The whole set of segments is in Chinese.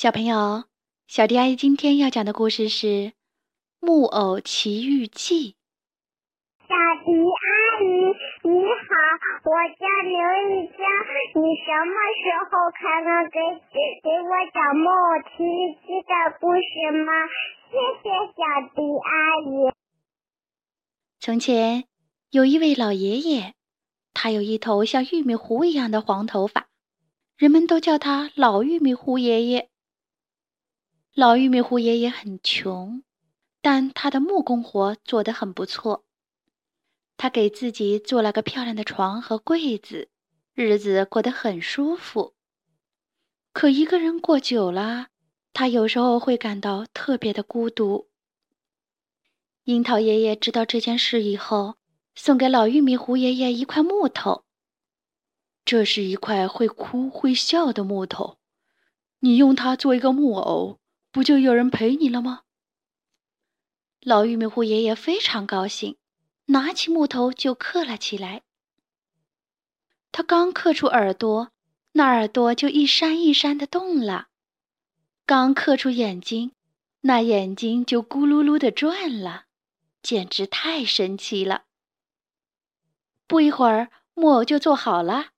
小朋友，小迪阿姨今天要讲的故事是《木偶奇遇记》。小迪阿姨你好，我叫刘玉江，你什么时候才能给给我讲木偶奇遇记的故事吗？谢谢小迪阿姨。从前有一位老爷爷，他有一头像玉米糊一样的黄头发，人们都叫他老玉米糊爷爷。老玉米糊爷爷很穷，但他的木工活做得很不错。他给自己做了个漂亮的床和柜子，日子过得很舒服。可一个人过久了，他有时候会感到特别的孤独。樱桃爷爷知道这件事以后，送给老玉米糊爷爷一块木头。这是一块会哭会笑的木头，你用它做一个木偶。不就有人陪你了吗？老玉米糊爷爷非常高兴，拿起木头就刻了起来。他刚刻出耳朵，那耳朵就一扇一扇的动了；刚刻出眼睛，那眼睛就咕噜噜的转了，简直太神奇了。不一会儿，木偶就做好了。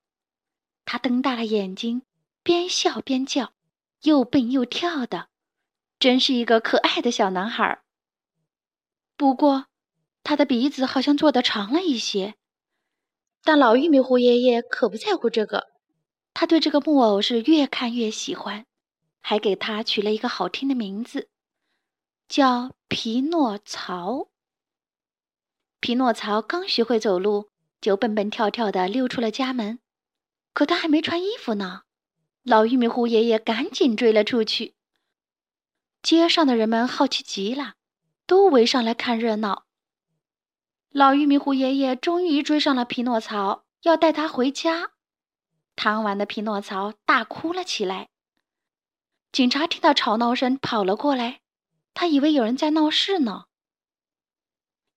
他瞪大了眼睛，边笑边叫，又蹦又跳的。真是一个可爱的小男孩。不过，他的鼻子好像做的长了一些。但老玉米糊爷爷可不在乎这个，他对这个木偶是越看越喜欢，还给他取了一个好听的名字，叫皮诺曹。皮诺曹刚学会走路，就蹦蹦跳跳的溜出了家门。可他还没穿衣服呢，老玉米糊爷爷赶紧追了出去。街上的人们好奇极了，都围上来看热闹。老玉米糊爷爷终于追上了匹诺曹，要带他回家。贪玩的匹诺曹大哭了起来。警察听到吵闹声跑了过来，他以为有人在闹事呢。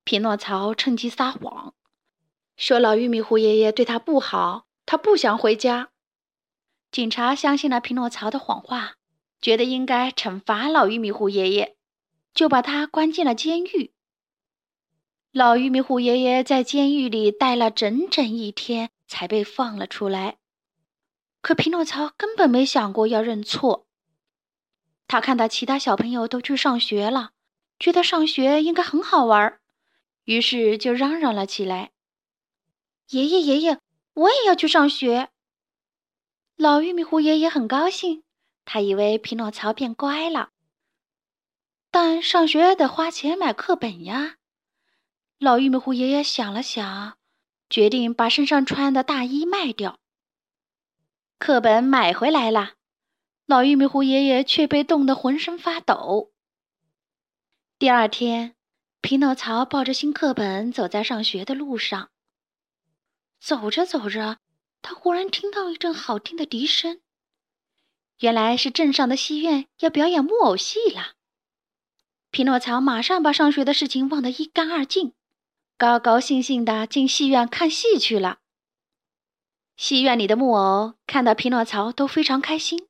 匹诺曹趁机撒谎，说老玉米糊爷爷对他不好，他不想回家。警察相信了匹诺曹的谎话。觉得应该惩罚老玉米糊爷爷，就把他关进了监狱。老玉米糊爷爷在监狱里待了整整一天，才被放了出来。可匹诺曹根本没想过要认错。他看到其他小朋友都去上学了，觉得上学应该很好玩，于是就嚷嚷了起来：“爷爷，爷爷，我也要去上学！”老玉米糊爷爷很高兴。他以为匹诺曹变乖了，但上学得花钱买课本呀。老玉米糊爷爷想了想，决定把身上穿的大衣卖掉。课本买回来了，老玉米糊爷爷却被冻得浑身发抖。第二天，匹诺曹抱着新课本走在上学的路上。走着走着，他忽然听到一阵好听的笛声。原来是镇上的戏院要表演木偶戏了。匹诺曹马上把上学的事情忘得一干二净，高高兴兴地进戏院看戏去了。戏院里的木偶看到匹诺曹都非常开心，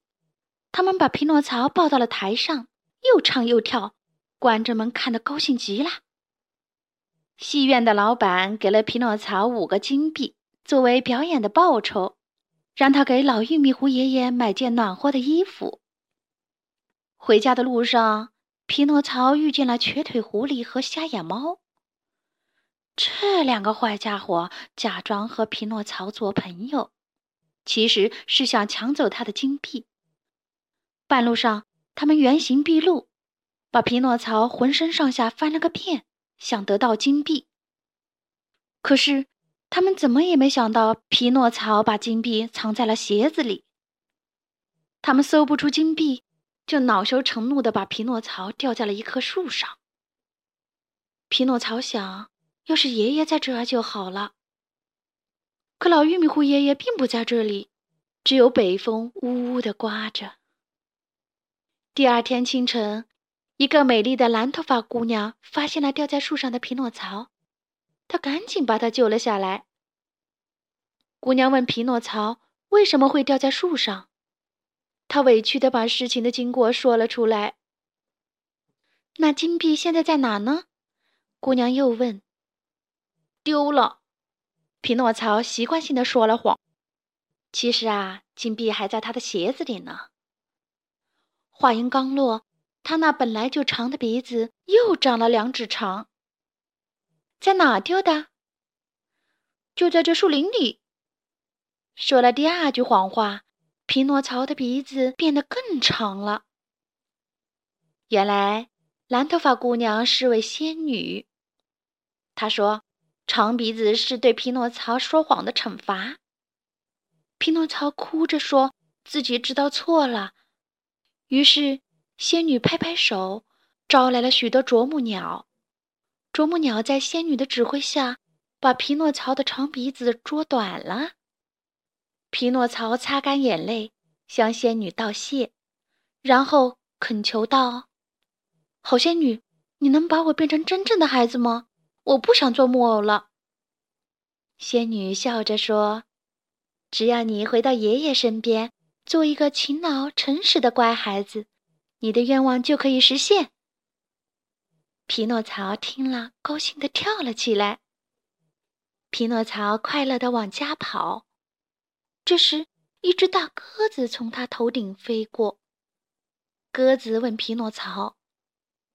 他们把匹诺曹抱到了台上，又唱又跳，观众们看得高兴极了。戏院的老板给了匹诺曹五个金币作为表演的报酬。让他给老玉米糊爷爷买件暖和的衣服。回家的路上，匹诺曹遇见了瘸腿狐狸和瞎眼猫。这两个坏家伙假装和匹诺曹做朋友，其实是想抢走他的金币。半路上，他们原形毕露，把匹诺曹浑身上下翻了个遍，想得到金币。可是。他们怎么也没想到，匹诺曹把金币藏在了鞋子里。他们搜不出金币，就恼羞成怒地把匹诺曹吊在了一棵树上。匹诺曹想，要是爷爷在这儿就好了。可老玉米糊爷爷并不在这里，只有北风呜呜地刮着。第二天清晨，一个美丽的蓝头发姑娘发现了吊在树上的匹诺曹。他赶紧把他救了下来。姑娘问匹诺曹：“为什么会掉在树上？”他委屈的把事情的经过说了出来。那金币现在在哪呢？姑娘又问。丢了。匹诺曹习惯性的说了谎。其实啊，金币还在他的鞋子里呢。话音刚落，他那本来就长的鼻子又长了两指长。在哪丢的？就在这树林里。说了第二句谎话，匹诺曹的鼻子变得更长了。原来，蓝头发姑娘是位仙女。她说：“长鼻子是对匹诺曹说谎的惩罚。”匹诺曹哭着说自己知道错了。于是，仙女拍拍手，招来了许多啄木鸟。啄木鸟在仙女的指挥下，把匹诺曹的长鼻子啄短了。匹诺曹擦干眼泪，向仙女道谢，然后恳求道：“好仙女，你能把我变成真正的孩子吗？我不想做木偶了。”仙女笑着说：“只要你回到爷爷身边，做一个勤劳诚实的乖孩子，你的愿望就可以实现。”匹诺曹听了，高兴地跳了起来。匹诺曹快乐地往家跑。这时，一只大鸽子从他头顶飞过。鸽子问匹诺曹：“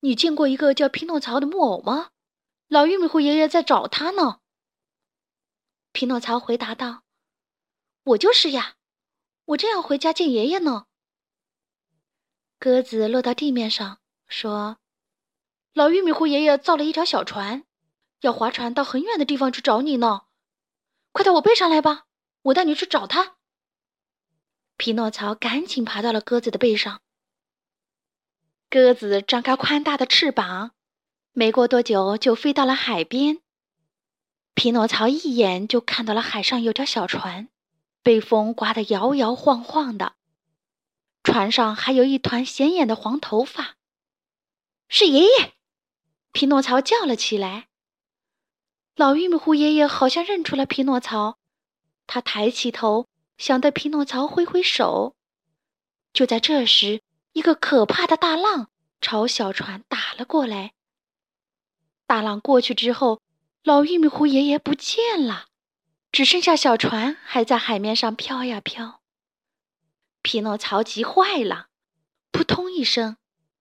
你见过一个叫匹诺曹的木偶吗？老玉米糊爷爷在找他呢。”匹诺曹回答道：“我就是呀，我正要回家见爷爷呢。”鸽子落到地面上，说：“老玉米糊爷爷造了一条小船，要划船到很远的地方去找你呢。快到我背上来吧。”我带你去找他。匹诺曹赶紧爬到了鸽子的背上。鸽子张开宽大的翅膀，没过多久就飞到了海边。匹诺曹一眼就看到了海上有条小船，被风刮得摇摇晃晃的。船上还有一团显眼的黄头发。是爷爷！匹诺曹叫了起来。老玉米糊爷爷好像认出了匹诺曹。他抬起头，想对匹诺曹挥挥手。就在这时，一个可怕的大浪朝小船打了过来。大浪过去之后，老玉米糊爷爷不见了，只剩下小船还在海面上飘呀飘。匹诺曹急坏了，扑通一声，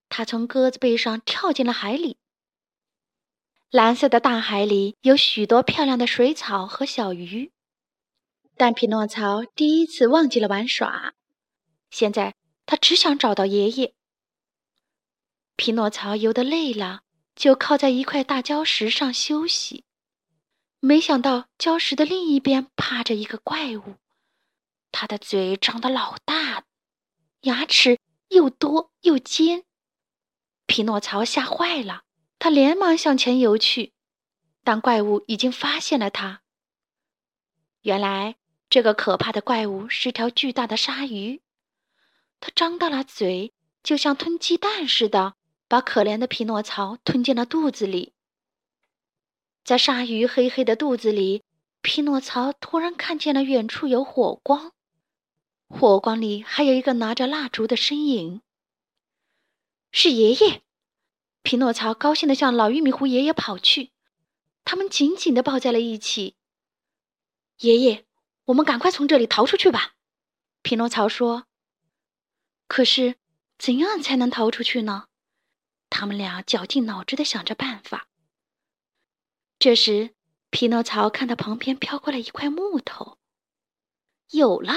他从鸽子背上跳进了海里。蓝色的大海里有许多漂亮的水草和小鱼。但匹诺曹第一次忘记了玩耍，现在他只想找到爷爷。匹诺曹游得累了，就靠在一块大礁石上休息。没想到礁石的另一边趴着一个怪物，他的嘴张得老大，牙齿又多又尖。匹诺曹吓坏了，他连忙向前游去，但怪物已经发现了他。原来。这个可怕的怪物是条巨大的鲨鱼，它张大了嘴，就像吞鸡蛋似的，把可怜的匹诺曹吞进了肚子里。在鲨鱼黑黑的肚子里，匹诺曹突然看见了远处有火光，火光里还有一个拿着蜡烛的身影。是爷爷！匹诺曹高兴地向老玉米糊爷爷跑去，他们紧紧地抱在了一起。爷爷。我们赶快从这里逃出去吧，匹诺曹说。可是，怎样才能逃出去呢？他们俩绞尽脑汁的想着办法。这时，匹诺曹看到旁边飘过来一块木头，有了。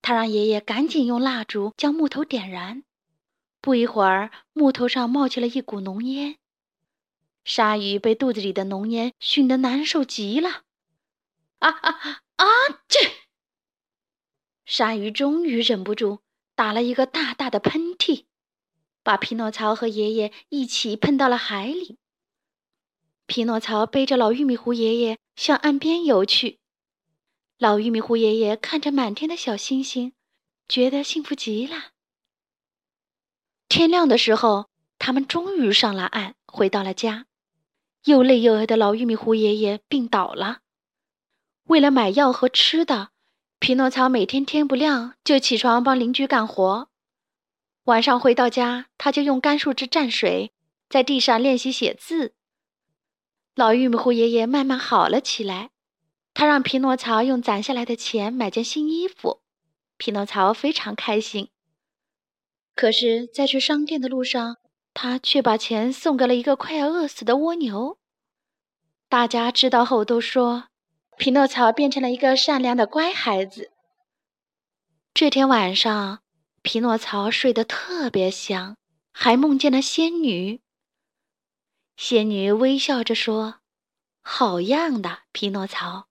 他让爷爷赶紧用蜡烛将木头点燃。不一会儿，木头上冒起了一股浓烟。鲨鱼被肚子里的浓烟熏得难受极了。啊啊！啊！这鲨鱼终于忍不住打了一个大大的喷嚏，把匹诺曹和爷爷一起喷到了海里。匹诺曹背着老玉米糊爷爷向岸边游去。老玉米糊爷爷看着满天的小星星，觉得幸福极了。天亮的时候，他们终于上了岸，回到了家。又累又饿的老玉米糊爷爷病倒了。为了买药和吃的，匹诺曹每天天不亮就起床帮邻居干活，晚上回到家，他就用干树枝蘸水，在地上练习写字。老玉米糊爷爷慢慢好了起来，他让匹诺曹用攒下来的钱买件新衣服，匹诺曹非常开心。可是，在去商店的路上，他却把钱送给了一个快要饿死的蜗牛。大家知道后都说。匹诺曹变成了一个善良的乖孩子。这天晚上，匹诺曹睡得特别香，还梦见了仙女。仙女微笑着说：“好样的，匹诺曹，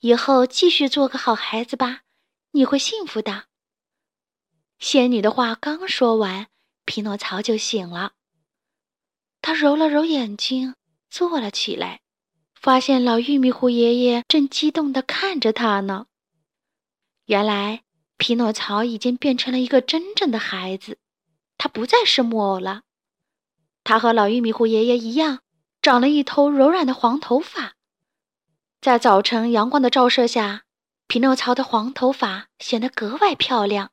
以后继续做个好孩子吧，你会幸福的。”仙女的话刚说完，匹诺曹就醒了。他揉了揉眼睛，坐了起来。发现老玉米糊爷爷正激动地看着他呢。原来，匹诺曹已经变成了一个真正的孩子，他不再是木偶了。他和老玉米糊爷爷一样，长了一头柔软的黄头发。在早晨阳光的照射下，匹诺曹的黄头发显得格外漂亮。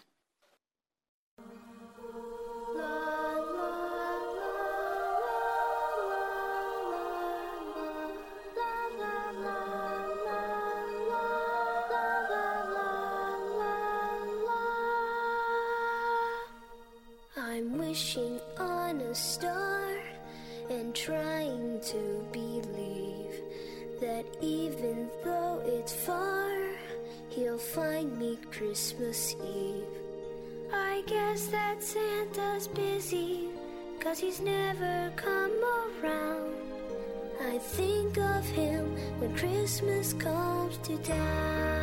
Find me Christmas Eve. I guess that Santa's busy, cause he's never come around. I think of him when Christmas comes to town.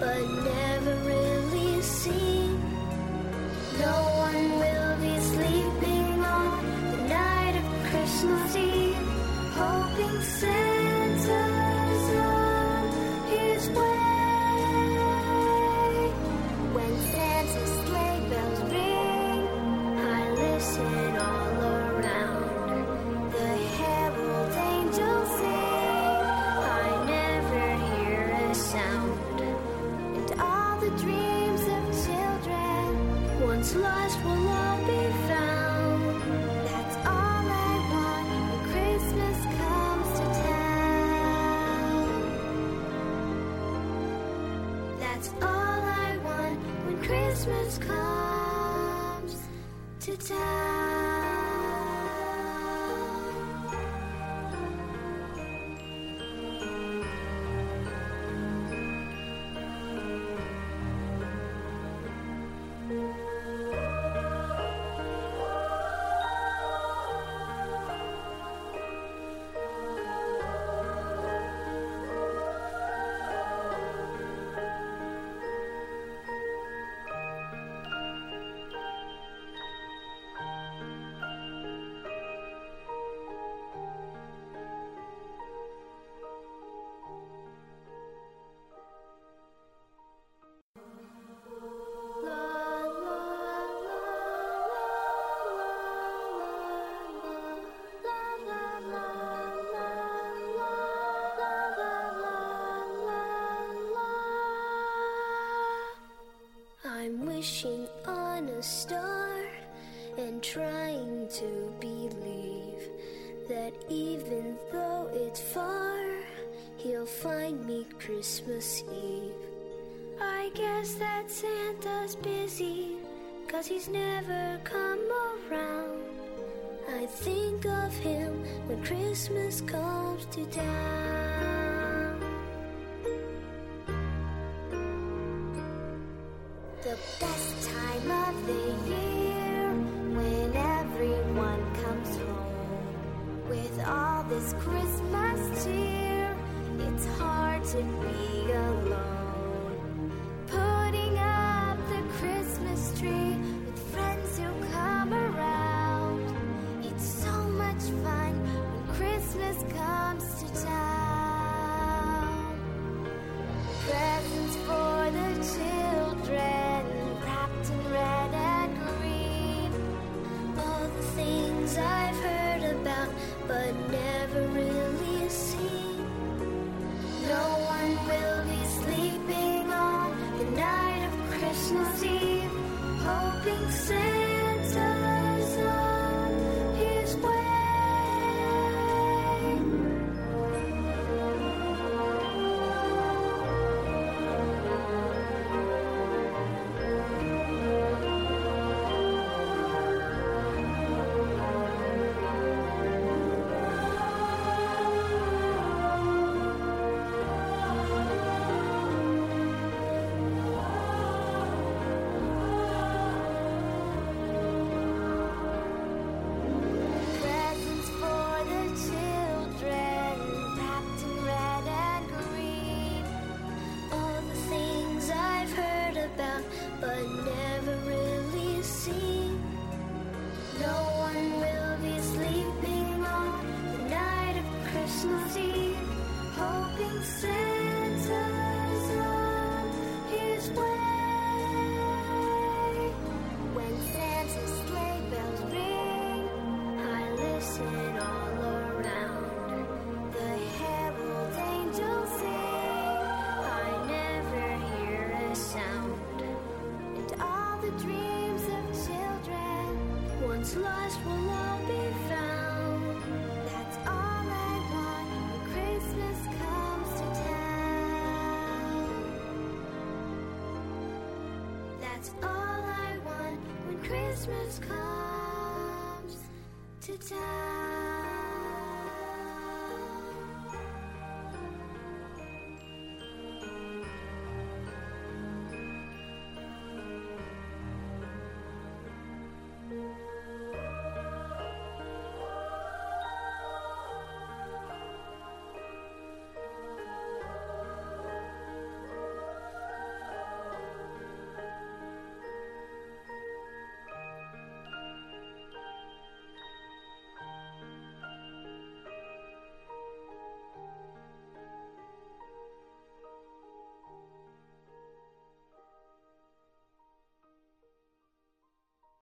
But never really. No one will be sleeping on the night of Christmas Eve, hoping once lost, will all wishing on a star and trying to believe that even though it's far, he'll find me Christmas Eve. I guess that Santa's busy, cause he's never come around. I think of him when Christmas comes to town. Christmas cheer. It's hard to be. Christmas comes to town.